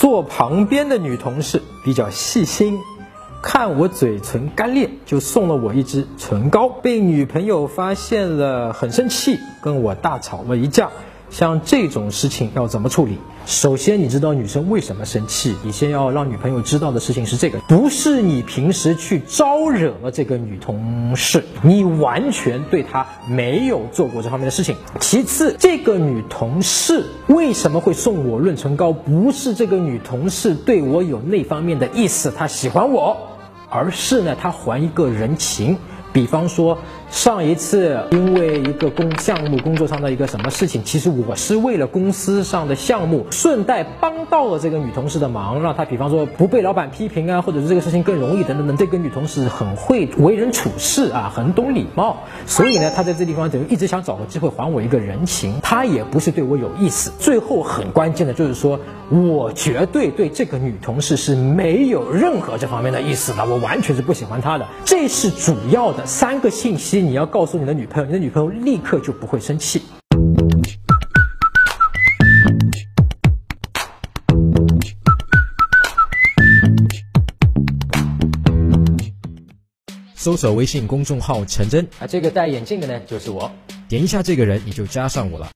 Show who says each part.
Speaker 1: 坐旁边的女同事比较细心，看我嘴唇干裂，就送了我一支唇膏。被女朋友发现了，很生气，跟我大吵了一架。像这种事情要怎么处理？首先，你知道女生为什么生气？你先要让女朋友知道的事情是这个，不是你平时去招惹了这个女同事，你完全对她没有做过这方面的事情。其次，这个女同事为什么会送我润唇膏？不是这个女同事对我有那方面的意思，她喜欢我，而是呢，她还一个人情。比方说，上一次因为一个工项目工作上的一个什么事情，其实我是为了公司上的项目，顺带帮到了这个女同事的忙，让她比方说不被老板批评啊，或者是这个事情更容易等等等。这个女同事很会为人处事啊，很懂礼貌，所以呢，她在这地方等于一直想找个机会还我一个人情。她也不是对我有意思。最后很关键的就是说，我绝对对这个女同事是没有任何这方面的意思的，我完全是不喜欢她的，这是主要的的。三个信息你要告诉你的女朋友，你的女朋友立刻就不会生气。
Speaker 2: 搜索微信公众号“陈真”，
Speaker 1: 啊，这个戴眼镜的呢就是我，
Speaker 2: 点一下这个人你就加上我了。